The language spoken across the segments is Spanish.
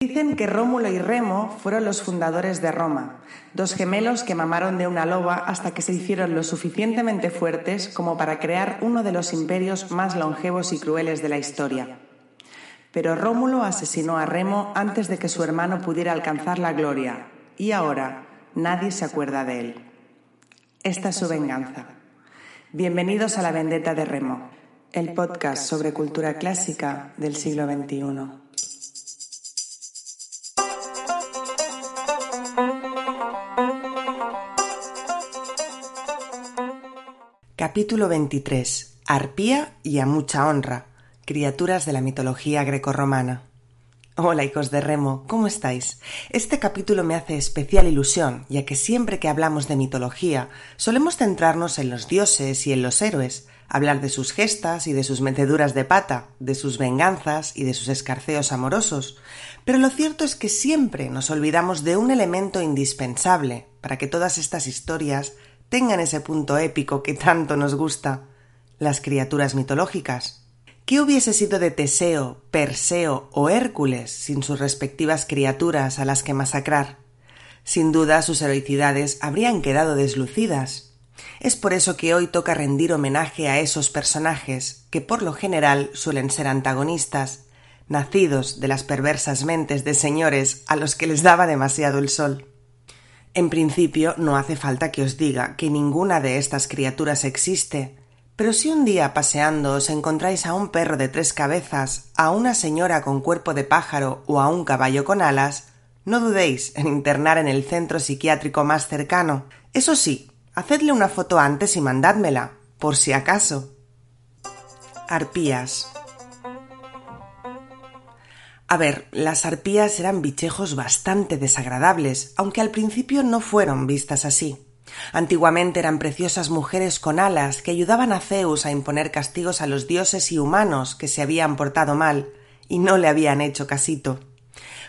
Dicen que Rómulo y Remo fueron los fundadores de Roma, dos gemelos que mamaron de una loba hasta que se hicieron lo suficientemente fuertes como para crear uno de los imperios más longevos y crueles de la historia. Pero Rómulo asesinó a Remo antes de que su hermano pudiera alcanzar la gloria, y ahora nadie se acuerda de él. Esta es su venganza. Bienvenidos a La Vendetta de Remo, el podcast sobre cultura clásica del siglo XXI. Capítulo 23. Arpía y a mucha honra. Criaturas de la mitología grecorromana. Hola hijos de Remo, ¿cómo estáis? Este capítulo me hace especial ilusión, ya que siempre que hablamos de mitología solemos centrarnos en los dioses y en los héroes, hablar de sus gestas y de sus meteduras de pata, de sus venganzas y de sus escarceos amorosos, pero lo cierto es que siempre nos olvidamos de un elemento indispensable para que todas estas historias tengan ese punto épico que tanto nos gusta, las criaturas mitológicas. ¿Qué hubiese sido de Teseo, Perseo o Hércules sin sus respectivas criaturas a las que masacrar? Sin duda sus heroicidades habrían quedado deslucidas. Es por eso que hoy toca rendir homenaje a esos personajes que por lo general suelen ser antagonistas, nacidos de las perversas mentes de señores a los que les daba demasiado el sol. En principio no hace falta que os diga que ninguna de estas criaturas existe, pero si un día paseando os encontráis a un perro de tres cabezas, a una señora con cuerpo de pájaro o a un caballo con alas, no dudéis en internar en el centro psiquiátrico más cercano. Eso sí, hacedle una foto antes y mandádmela, por si acaso. Arpías. A ver, las arpías eran bichejos bastante desagradables, aunque al principio no fueron vistas así. Antiguamente eran preciosas mujeres con alas que ayudaban a Zeus a imponer castigos a los dioses y humanos que se habían portado mal y no le habían hecho casito.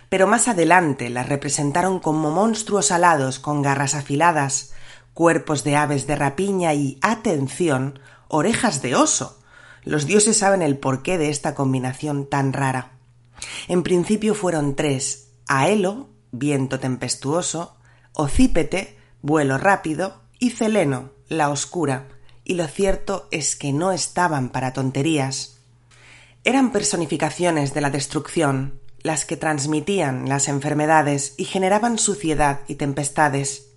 Pero más adelante las representaron como monstruos alados con garras afiladas, cuerpos de aves de rapiña y, atención, orejas de oso. Los dioses saben el porqué de esta combinación tan rara. En principio fueron tres Aelo, viento tempestuoso, Ocípete, vuelo rápido, y Celeno, la oscura, y lo cierto es que no estaban para tonterías. Eran personificaciones de la destrucción, las que transmitían las enfermedades y generaban suciedad y tempestades.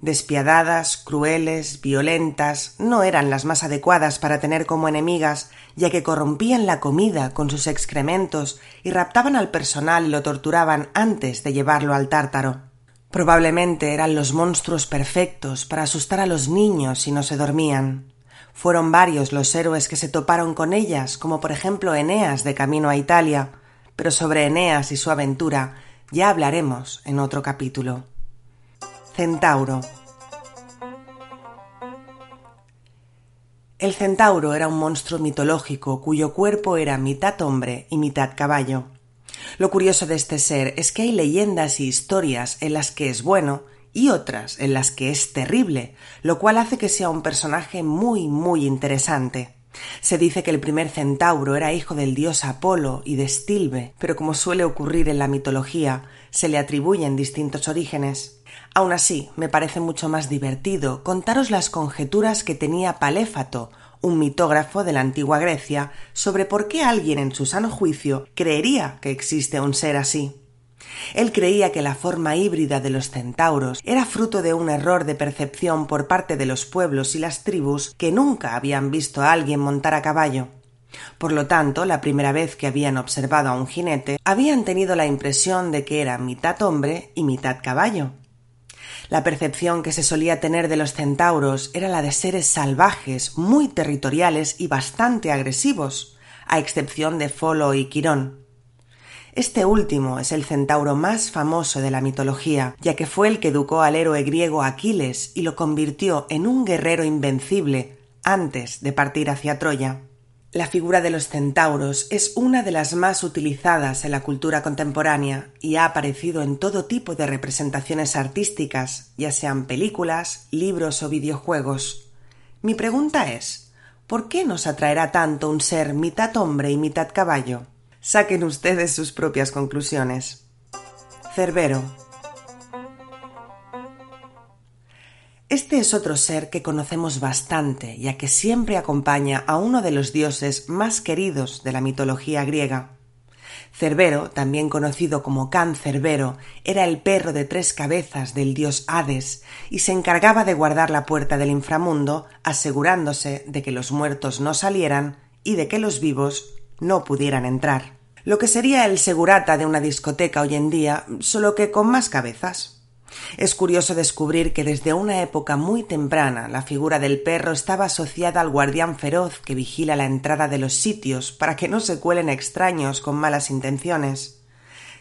Despiadadas, crueles, violentas, no eran las más adecuadas para tener como enemigas, ya que corrompían la comida con sus excrementos y raptaban al personal y lo torturaban antes de llevarlo al tártaro. Probablemente eran los monstruos perfectos para asustar a los niños si no se dormían. Fueron varios los héroes que se toparon con ellas, como por ejemplo Eneas de camino a Italia, pero sobre Eneas y su aventura ya hablaremos en otro capítulo. Centauro. El centauro era un monstruo mitológico cuyo cuerpo era mitad hombre y mitad caballo. Lo curioso de este ser es que hay leyendas y historias en las que es bueno y otras en las que es terrible, lo cual hace que sea un personaje muy muy interesante. Se dice que el primer centauro era hijo del dios Apolo y de Stilbe, pero como suele ocurrir en la mitología, se le atribuyen distintos orígenes. Aun así, me parece mucho más divertido contaros las conjeturas que tenía Paléfato, un mitógrafo de la antigua Grecia, sobre por qué alguien en su sano juicio creería que existe un ser así. Él creía que la forma híbrida de los centauros era fruto de un error de percepción por parte de los pueblos y las tribus que nunca habían visto a alguien montar a caballo. Por lo tanto, la primera vez que habían observado a un jinete, habían tenido la impresión de que era mitad hombre y mitad caballo. La percepción que se solía tener de los centauros era la de seres salvajes, muy territoriales y bastante agresivos, a excepción de Folo y Quirón. Este último es el centauro más famoso de la mitología, ya que fue el que educó al héroe griego Aquiles y lo convirtió en un guerrero invencible antes de partir hacia Troya. La figura de los centauros es una de las más utilizadas en la cultura contemporánea y ha aparecido en todo tipo de representaciones artísticas, ya sean películas, libros o videojuegos. Mi pregunta es ¿por qué nos atraerá tanto un ser mitad hombre y mitad caballo? Saquen ustedes sus propias conclusiones. Cerbero. Este es otro ser que conocemos bastante, ya que siempre acompaña a uno de los dioses más queridos de la mitología griega. Cerbero, también conocido como Can Cerbero, era el perro de tres cabezas del dios Hades y se encargaba de guardar la puerta del inframundo, asegurándose de que los muertos no salieran y de que los vivos no pudieran entrar. Lo que sería el segurata de una discoteca hoy en día, solo que con más cabezas. Es curioso descubrir que desde una época muy temprana la figura del perro estaba asociada al guardián feroz que vigila la entrada de los sitios para que no se cuelen extraños con malas intenciones.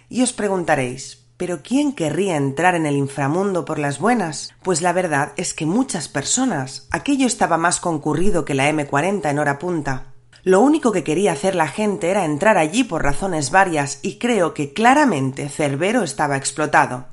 Y os preguntaréis, ¿pero quién querría entrar en el inframundo por las buenas? Pues la verdad es que muchas personas. Aquello estaba más concurrido que la M40 en hora punta. Lo único que quería hacer la gente era entrar allí por razones varias y creo que claramente Cerbero estaba explotado.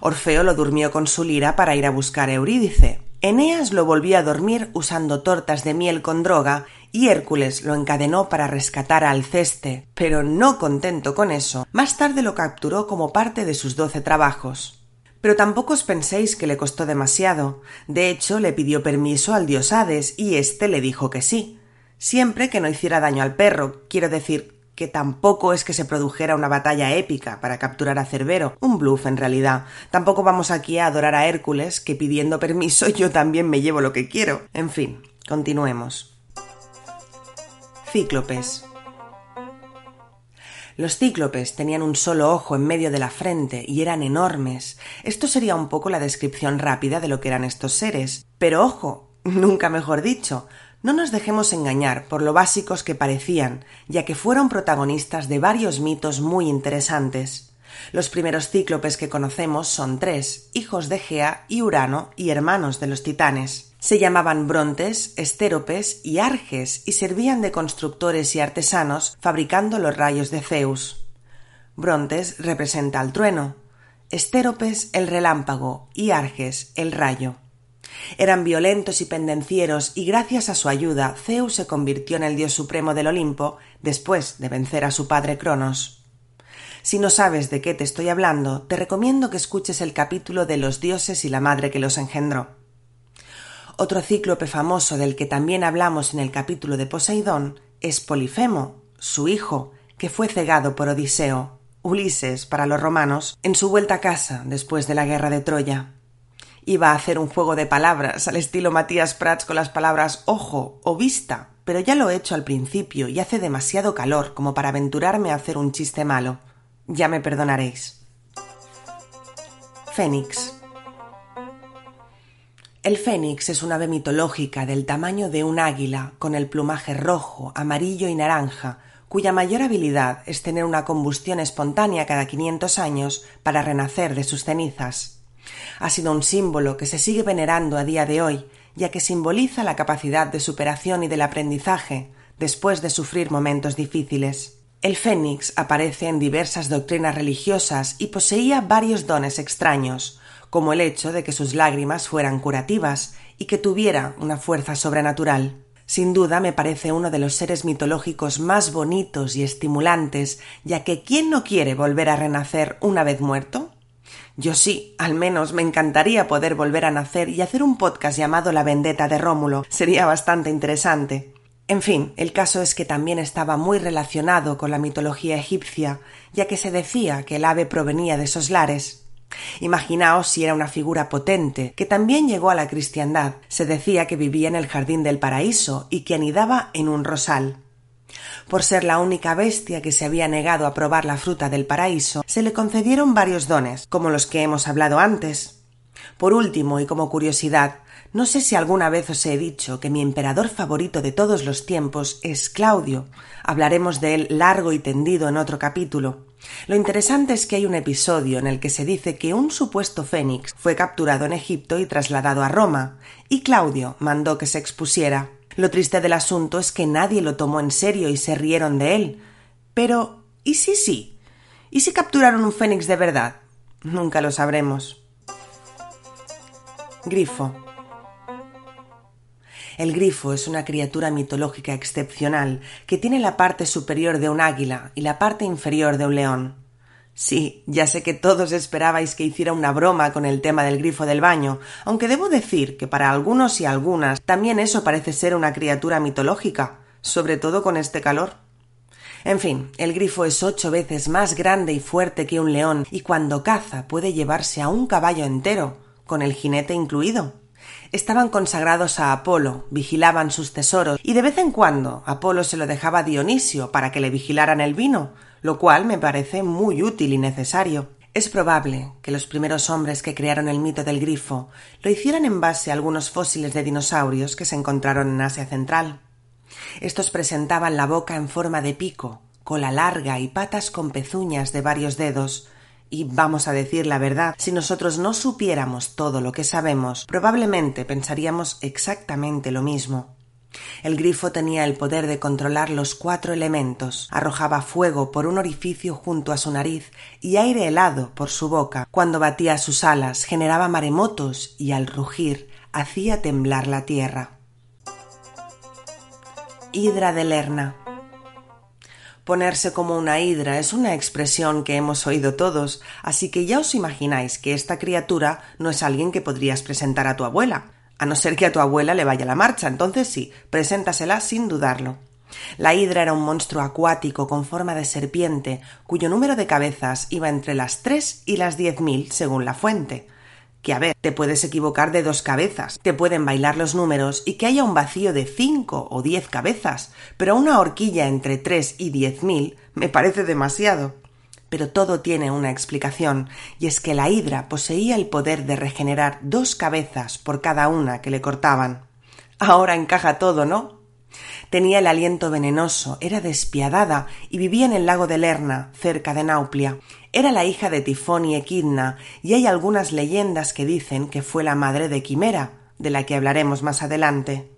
Orfeo lo durmió con su lira para ir a buscar a Eurídice. Eneas lo volvió a dormir usando tortas de miel con droga y Hércules lo encadenó para rescatar a Alceste, pero no contento con eso, más tarde lo capturó como parte de sus doce trabajos. Pero tampoco os penséis que le costó demasiado. De hecho, le pidió permiso al dios Hades y éste le dijo que sí, siempre que no hiciera daño al perro, quiero decir, que tampoco es que se produjera una batalla épica para capturar a Cerbero, un bluff en realidad. Tampoco vamos aquí a adorar a Hércules, que pidiendo permiso yo también me llevo lo que quiero. En fin, continuemos. Cíclopes. Los cíclopes tenían un solo ojo en medio de la frente y eran enormes. Esto sería un poco la descripción rápida de lo que eran estos seres. Pero ojo, nunca mejor dicho, no nos dejemos engañar por lo básicos que parecían, ya que fueron protagonistas de varios mitos muy interesantes. Los primeros cíclopes que conocemos son tres, hijos de Gea y Urano y hermanos de los titanes. Se llamaban Brontes, Estéropes y Arges y servían de constructores y artesanos fabricando los rayos de Zeus. Brontes representa al trueno, Estéropes el relámpago y Arges el rayo. Eran violentos y pendencieros y gracias a su ayuda Zeus se convirtió en el dios supremo del Olimpo después de vencer a su padre Cronos. Si no sabes de qué te estoy hablando, te recomiendo que escuches el capítulo de los dioses y la madre que los engendró. Otro cíclope famoso del que también hablamos en el capítulo de Poseidón es Polifemo, su hijo, que fue cegado por Odiseo, Ulises para los romanos, en su vuelta a casa después de la guerra de Troya iba a hacer un juego de palabras al estilo Matías Prats con las palabras ojo o vista, pero ya lo he hecho al principio y hace demasiado calor como para aventurarme a hacer un chiste malo. Ya me perdonaréis. Fénix. El fénix es un ave mitológica del tamaño de un águila, con el plumaje rojo, amarillo y naranja, cuya mayor habilidad es tener una combustión espontánea cada 500 años para renacer de sus cenizas ha sido un símbolo que se sigue venerando a día de hoy, ya que simboliza la capacidad de superación y del aprendizaje después de sufrir momentos difíciles. El fénix aparece en diversas doctrinas religiosas y poseía varios dones extraños, como el hecho de que sus lágrimas fueran curativas y que tuviera una fuerza sobrenatural. Sin duda me parece uno de los seres mitológicos más bonitos y estimulantes, ya que ¿quién no quiere volver a renacer una vez muerto? Yo sí, al menos me encantaría poder volver a nacer y hacer un podcast llamado La vendetta de Rómulo. Sería bastante interesante. En fin, el caso es que también estaba muy relacionado con la mitología egipcia, ya que se decía que el ave provenía de esos lares. Imaginaos si era una figura potente, que también llegó a la cristiandad. Se decía que vivía en el jardín del paraíso y que anidaba en un rosal. Por ser la única bestia que se había negado a probar la fruta del paraíso, se le concedieron varios dones, como los que hemos hablado antes. Por último, y como curiosidad, no sé si alguna vez os he dicho que mi emperador favorito de todos los tiempos es Claudio. Hablaremos de él largo y tendido en otro capítulo. Lo interesante es que hay un episodio en el que se dice que un supuesto fénix fue capturado en Egipto y trasladado a Roma, y Claudio mandó que se expusiera. Lo triste del asunto es que nadie lo tomó en serio y se rieron de él. Pero, ¿y si sí? ¿Y si capturaron un fénix de verdad? Nunca lo sabremos. Grifo. El grifo es una criatura mitológica excepcional que tiene la parte superior de un águila y la parte inferior de un león. Sí, ya sé que todos esperabais que hiciera una broma con el tema del grifo del baño, aunque debo decir que para algunos y algunas también eso parece ser una criatura mitológica, sobre todo con este calor. En fin, el grifo es ocho veces más grande y fuerte que un león, y cuando caza puede llevarse a un caballo entero, con el jinete incluido. Estaban consagrados a Apolo, vigilaban sus tesoros, y de vez en cuando Apolo se lo dejaba a Dionisio para que le vigilaran el vino, lo cual me parece muy útil y necesario. Es probable que los primeros hombres que crearon el mito del grifo lo hicieran en base a algunos fósiles de dinosaurios que se encontraron en Asia Central. Estos presentaban la boca en forma de pico, cola larga y patas con pezuñas de varios dedos, y vamos a decir la verdad, si nosotros no supiéramos todo lo que sabemos, probablemente pensaríamos exactamente lo mismo. El grifo tenía el poder de controlar los cuatro elementos, arrojaba fuego por un orificio junto a su nariz y aire helado por su boca. Cuando batía sus alas generaba maremotos y al rugir hacía temblar la tierra. Hidra de Lerna Ponerse como una hidra es una expresión que hemos oído todos, así que ya os imagináis que esta criatura no es alguien que podrías presentar a tu abuela a no ser que a tu abuela le vaya la marcha, entonces sí, preséntasela sin dudarlo. La hidra era un monstruo acuático con forma de serpiente, cuyo número de cabezas iba entre las tres y las diez mil, según la fuente. Que a ver, te puedes equivocar de dos cabezas, te pueden bailar los números y que haya un vacío de cinco o diez cabezas, pero una horquilla entre tres y diez mil me parece demasiado. Pero todo tiene una explicación, y es que la hidra poseía el poder de regenerar dos cabezas por cada una que le cortaban. Ahora encaja todo, ¿no? Tenía el aliento venenoso, era despiadada y vivía en el lago de Lerna, cerca de Nauplia. Era la hija de Tifón y Equidna, y hay algunas leyendas que dicen que fue la madre de Quimera, de la que hablaremos más adelante.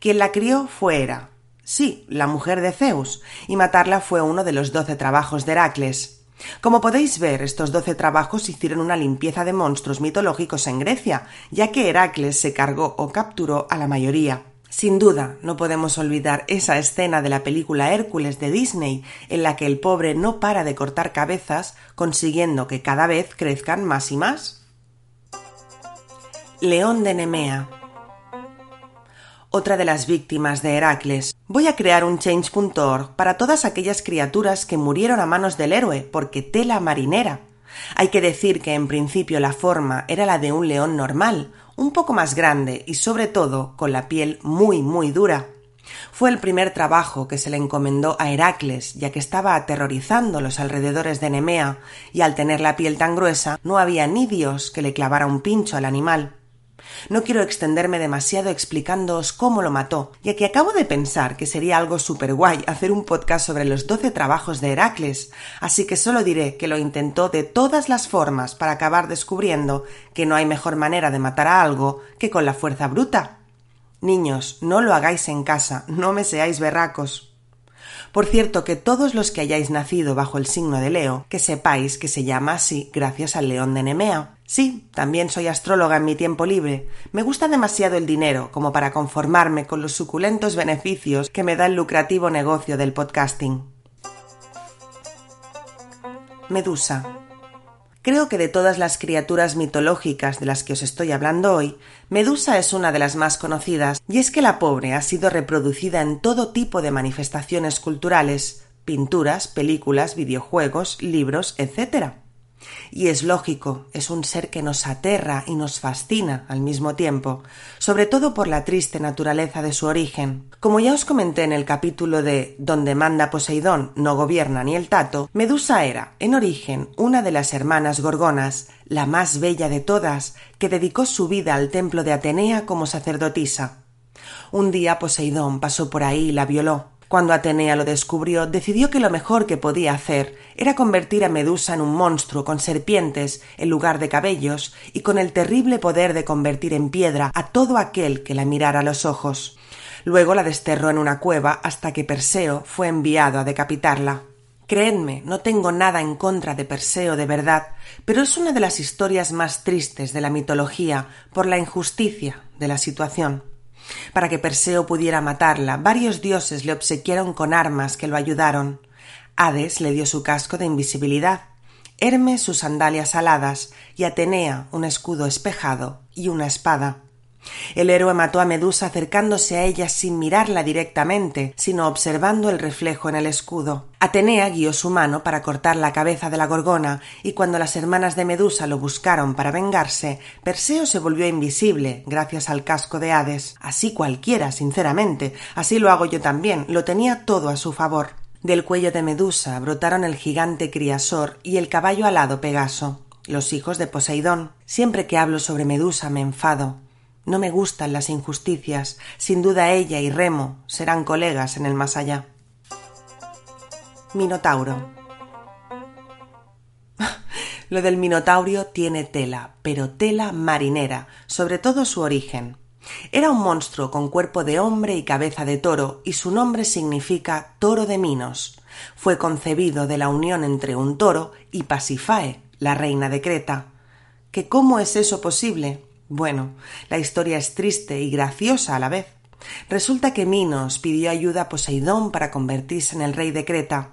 Quien la crió fue Hera, sí, la mujer de Zeus, y matarla fue uno de los doce trabajos de Heracles. Como podéis ver, estos doce trabajos hicieron una limpieza de monstruos mitológicos en Grecia, ya que Heracles se cargó o capturó a la mayoría. Sin duda, no podemos olvidar esa escena de la película Hércules de Disney, en la que el pobre no para de cortar cabezas, consiguiendo que cada vez crezcan más y más. León de Nemea otra de las víctimas de Heracles. Voy a crear un change.org para todas aquellas criaturas que murieron a manos del héroe porque tela marinera. Hay que decir que en principio la forma era la de un león normal, un poco más grande y sobre todo con la piel muy muy dura. Fue el primer trabajo que se le encomendó a Heracles, ya que estaba aterrorizando los alrededores de Nemea, y al tener la piel tan gruesa no había ni Dios que le clavara un pincho al animal. No quiero extenderme demasiado explicándoos cómo lo mató, ya que acabo de pensar que sería algo súper guay hacer un podcast sobre los doce trabajos de Heracles, así que solo diré que lo intentó de todas las formas para acabar descubriendo que no hay mejor manera de matar a algo que con la fuerza bruta. Niños, no lo hagáis en casa, no me seáis berracos. Por cierto, que todos los que hayáis nacido bajo el signo de Leo, que sepáis que se llama así gracias al león de Nemea. Sí, también soy astróloga en mi tiempo libre. Me gusta demasiado el dinero como para conformarme con los suculentos beneficios que me da el lucrativo negocio del podcasting. Medusa. Creo que de todas las criaturas mitológicas de las que os estoy hablando hoy, Medusa es una de las más conocidas, y es que la pobre ha sido reproducida en todo tipo de manifestaciones culturales, pinturas, películas, videojuegos, libros, etc. Y es lógico, es un ser que nos aterra y nos fascina al mismo tiempo, sobre todo por la triste naturaleza de su origen. Como ya os comenté en el capítulo de Donde manda Poseidón no gobierna ni el tato, Medusa era, en origen, una de las hermanas gorgonas, la más bella de todas, que dedicó su vida al templo de Atenea como sacerdotisa. Un día Poseidón pasó por ahí y la violó, cuando Atenea lo descubrió, decidió que lo mejor que podía hacer era convertir a Medusa en un monstruo con serpientes en lugar de cabellos y con el terrible poder de convertir en piedra a todo aquel que la mirara a los ojos. Luego la desterró en una cueva hasta que Perseo fue enviado a decapitarla. Creedme, no tengo nada en contra de Perseo de verdad, pero es una de las historias más tristes de la mitología por la injusticia de la situación. Para que Perseo pudiera matarla, varios dioses le obsequiaron con armas que lo ayudaron. Hades le dio su casco de invisibilidad. Hermes sus sandalias aladas y Atenea un escudo espejado y una espada. El héroe mató a Medusa acercándose a ella sin mirarla directamente, sino observando el reflejo en el escudo. Atenea guió su mano para cortar la cabeza de la gorgona, y cuando las hermanas de Medusa lo buscaron para vengarse, Perseo se volvió invisible gracias al casco de Hades. Así cualquiera, sinceramente. Así lo hago yo también. Lo tenía todo a su favor. Del cuello de Medusa brotaron el gigante Criasor y el caballo alado Pegaso, los hijos de Poseidón. Siempre que hablo sobre Medusa me enfado. No me gustan las injusticias. Sin duda ella y Remo serán colegas en el más allá. Minotauro. Lo del Minotaurio tiene tela, pero tela marinera, sobre todo su origen. Era un monstruo con cuerpo de hombre y cabeza de toro, y su nombre significa toro de Minos. Fue concebido de la unión entre un toro y Pasifae, la reina de Creta. ¿Que cómo es eso posible? Bueno, la historia es triste y graciosa a la vez. Resulta que Minos pidió ayuda a Poseidón para convertirse en el rey de Creta.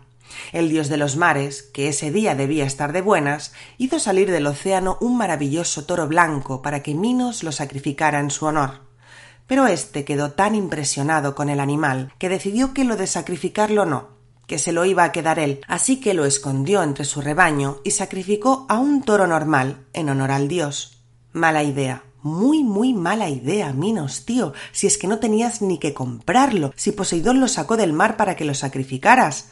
El dios de los mares, que ese día debía estar de buenas, hizo salir del océano un maravilloso toro blanco para que Minos lo sacrificara en su honor. Pero éste quedó tan impresionado con el animal que decidió que lo de sacrificarlo no, que se lo iba a quedar él, así que lo escondió entre su rebaño y sacrificó a un toro normal en honor al dios. Mala idea. Muy, muy mala idea, Minos, tío, si es que no tenías ni que comprarlo, si Poseidón lo sacó del mar para que lo sacrificaras.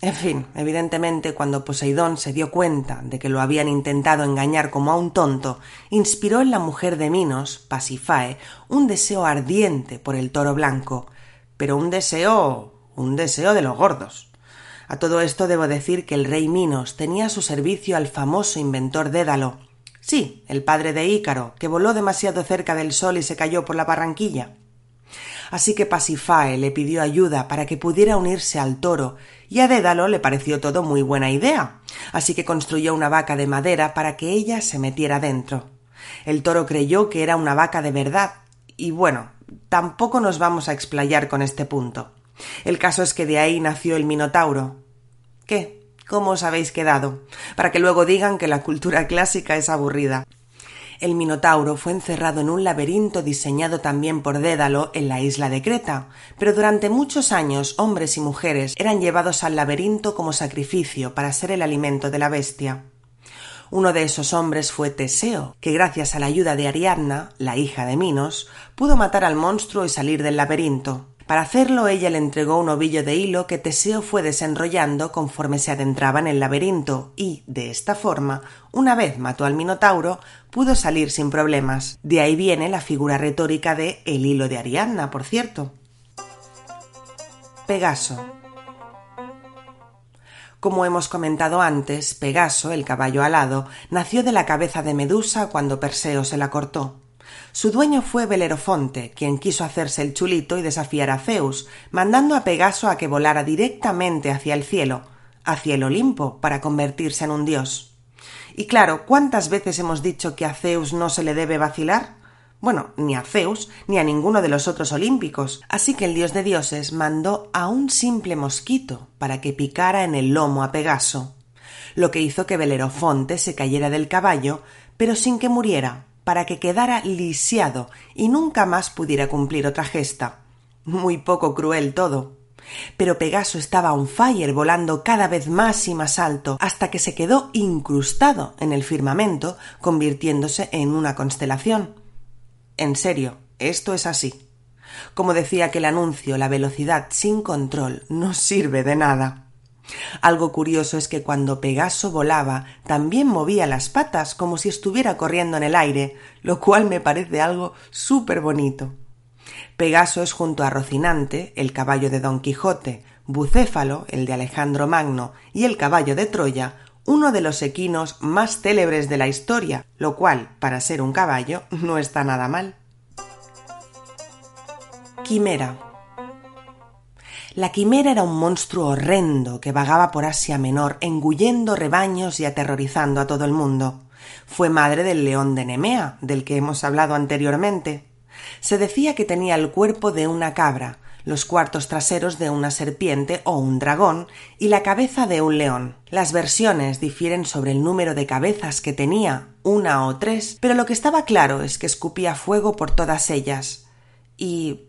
En fin, evidentemente cuando Poseidón se dio cuenta de que lo habían intentado engañar como a un tonto, inspiró en la mujer de Minos, Pasifae, un deseo ardiente por el toro blanco, pero un deseo. un deseo de los gordos. A todo esto debo decir que el rey Minos tenía a su servicio al famoso inventor Dédalo, Sí, el padre de Ícaro, que voló demasiado cerca del sol y se cayó por la barranquilla. Así que Pasifae le pidió ayuda para que pudiera unirse al toro, y a Dédalo le pareció todo muy buena idea, así que construyó una vaca de madera para que ella se metiera dentro. El toro creyó que era una vaca de verdad, y bueno, tampoco nos vamos a explayar con este punto. El caso es que de ahí nació el Minotauro. ¿Qué? ¿Cómo os habéis quedado? Para que luego digan que la cultura clásica es aburrida. El Minotauro fue encerrado en un laberinto diseñado también por Dédalo en la isla de Creta, pero durante muchos años hombres y mujeres eran llevados al laberinto como sacrificio para ser el alimento de la bestia. Uno de esos hombres fue Teseo, que gracias a la ayuda de Ariadna, la hija de Minos, pudo matar al monstruo y salir del laberinto. Para hacerlo ella le entregó un ovillo de hilo que Teseo fue desenrollando conforme se adentraba en el laberinto y, de esta forma, una vez mató al Minotauro, pudo salir sin problemas. De ahí viene la figura retórica de el hilo de Ariadna, por cierto. Pegaso. Como hemos comentado antes, Pegaso, el caballo alado, nació de la cabeza de Medusa cuando Perseo se la cortó. Su dueño fue Belerofonte, quien quiso hacerse el chulito y desafiar a Zeus, mandando a Pegaso a que volara directamente hacia el cielo, hacia el Olimpo, para convertirse en un dios. Y claro, ¿cuántas veces hemos dicho que a Zeus no se le debe vacilar? Bueno, ni a Zeus ni a ninguno de los otros olímpicos. Así que el dios de dioses mandó a un simple mosquito para que picara en el lomo a Pegaso, lo que hizo que Belerofonte se cayera del caballo, pero sin que muriera, para que quedara lisiado y nunca más pudiera cumplir otra gesta. Muy poco cruel todo. Pero Pegaso estaba on fire volando cada vez más y más alto hasta que se quedó incrustado en el firmamento, convirtiéndose en una constelación. En serio, esto es así. Como decía aquel anuncio, la velocidad sin control no sirve de nada. Algo curioso es que cuando Pegaso volaba también movía las patas como si estuviera corriendo en el aire, lo cual me parece algo súper bonito. Pegaso es junto a Rocinante, el caballo de Don Quijote, Bucéfalo, el de Alejandro Magno, y el caballo de Troya, uno de los equinos más célebres de la historia, lo cual, para ser un caballo, no está nada mal. Quimera la quimera era un monstruo horrendo que vagaba por Asia Menor, engullendo rebaños y aterrorizando a todo el mundo. Fue madre del león de Nemea, del que hemos hablado anteriormente. Se decía que tenía el cuerpo de una cabra, los cuartos traseros de una serpiente o un dragón y la cabeza de un león. Las versiones difieren sobre el número de cabezas que tenía, una o tres, pero lo que estaba claro es que escupía fuego por todas ellas. Y.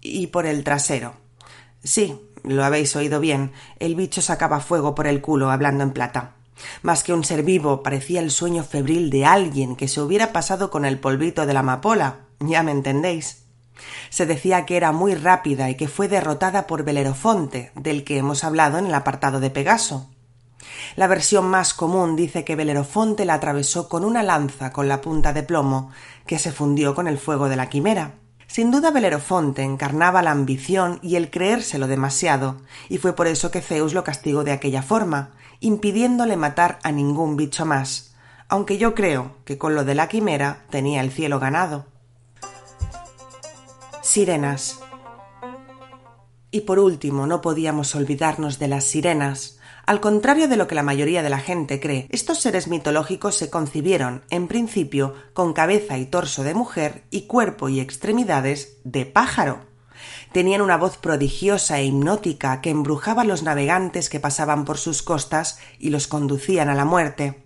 y por el trasero. Sí, lo habéis oído bien, el bicho sacaba fuego por el culo hablando en plata. Más que un ser vivo, parecía el sueño febril de alguien que se hubiera pasado con el polvito de la amapola. Ya me entendéis. Se decía que era muy rápida y que fue derrotada por Belerofonte, del que hemos hablado en el apartado de Pegaso. La versión más común dice que Belerofonte la atravesó con una lanza con la punta de plomo, que se fundió con el fuego de la quimera. Sin duda Belerofonte encarnaba la ambición y el creérselo demasiado, y fue por eso que Zeus lo castigó de aquella forma, impidiéndole matar a ningún bicho más, aunque yo creo que con lo de la quimera tenía el cielo ganado. Sirenas. Y por último, no podíamos olvidarnos de las sirenas. Al contrario de lo que la mayoría de la gente cree, estos seres mitológicos se concibieron, en principio, con cabeza y torso de mujer y cuerpo y extremidades de pájaro. Tenían una voz prodigiosa e hipnótica que embrujaba a los navegantes que pasaban por sus costas y los conducían a la muerte.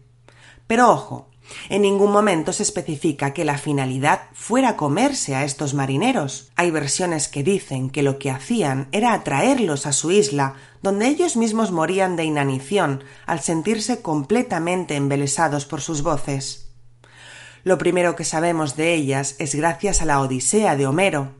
Pero ojo, en ningún momento se especifica que la finalidad fuera comerse a estos marineros. Hay versiones que dicen que lo que hacían era atraerlos a su isla, donde ellos mismos morían de inanición al sentirse completamente embelesados por sus voces. Lo primero que sabemos de ellas es gracias a la Odisea de Homero,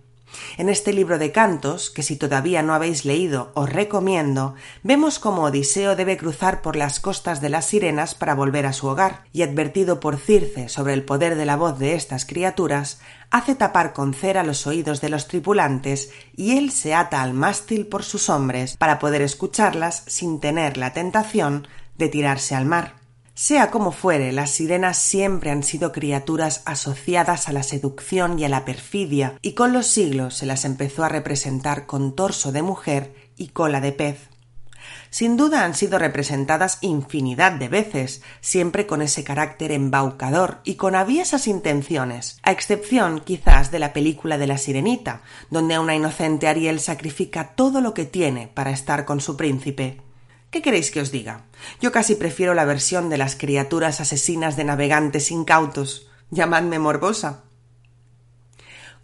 en este libro de cantos, que si todavía no habéis leído os recomiendo, vemos cómo Odiseo debe cruzar por las costas de las sirenas para volver a su hogar, y advertido por Circe sobre el poder de la voz de estas criaturas, hace tapar con cera los oídos de los tripulantes y él se ata al mástil por sus hombres para poder escucharlas sin tener la tentación de tirarse al mar. Sea como fuere, las sirenas siempre han sido criaturas asociadas a la seducción y a la perfidia, y con los siglos se las empezó a representar con torso de mujer y cola de pez. Sin duda han sido representadas infinidad de veces, siempre con ese carácter embaucador y con aviesas intenciones, a excepción quizás de la película de la Sirenita, donde una inocente Ariel sacrifica todo lo que tiene para estar con su príncipe. ¿Qué queréis que os diga? Yo casi prefiero la versión de las criaturas asesinas de navegantes incautos. Llamadme morbosa.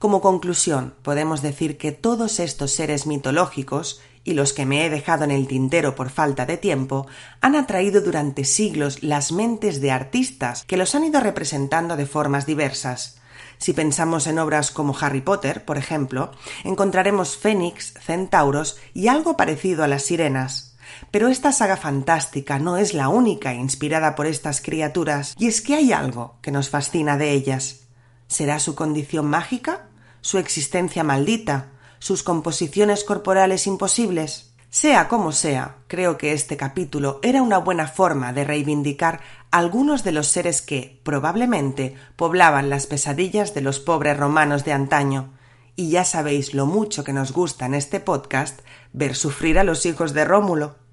Como conclusión, podemos decir que todos estos seres mitológicos, y los que me he dejado en el tintero por falta de tiempo, han atraído durante siglos las mentes de artistas que los han ido representando de formas diversas. Si pensamos en obras como Harry Potter, por ejemplo, encontraremos fénix, centauros y algo parecido a las sirenas. Pero esta saga fantástica no es la única inspirada por estas criaturas, y es que hay algo que nos fascina de ellas. ¿Será su condición mágica? ¿Su existencia maldita? ¿Sus composiciones corporales imposibles? Sea como sea, creo que este capítulo era una buena forma de reivindicar algunos de los seres que, probablemente, poblaban las pesadillas de los pobres romanos de antaño, y ya sabéis lo mucho que nos gusta en este podcast ver sufrir a los hijos de Rómulo.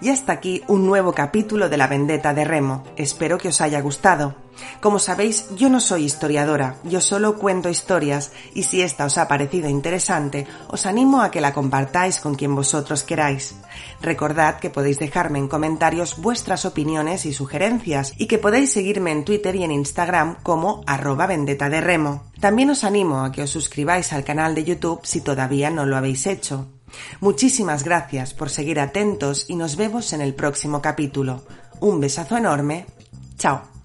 Y hasta aquí un nuevo capítulo de La Vendetta de Remo. Espero que os haya gustado. Como sabéis, yo no soy historiadora, yo solo cuento historias y si esta os ha parecido interesante, os animo a que la compartáis con quien vosotros queráis. Recordad que podéis dejarme en comentarios vuestras opiniones y sugerencias y que podéis seguirme en Twitter y en Instagram como arroba vendetta de remo. También os animo a que os suscribáis al canal de YouTube si todavía no lo habéis hecho. Muchísimas gracias por seguir atentos y nos vemos en el próximo capítulo. Un besazo enorme. Chao.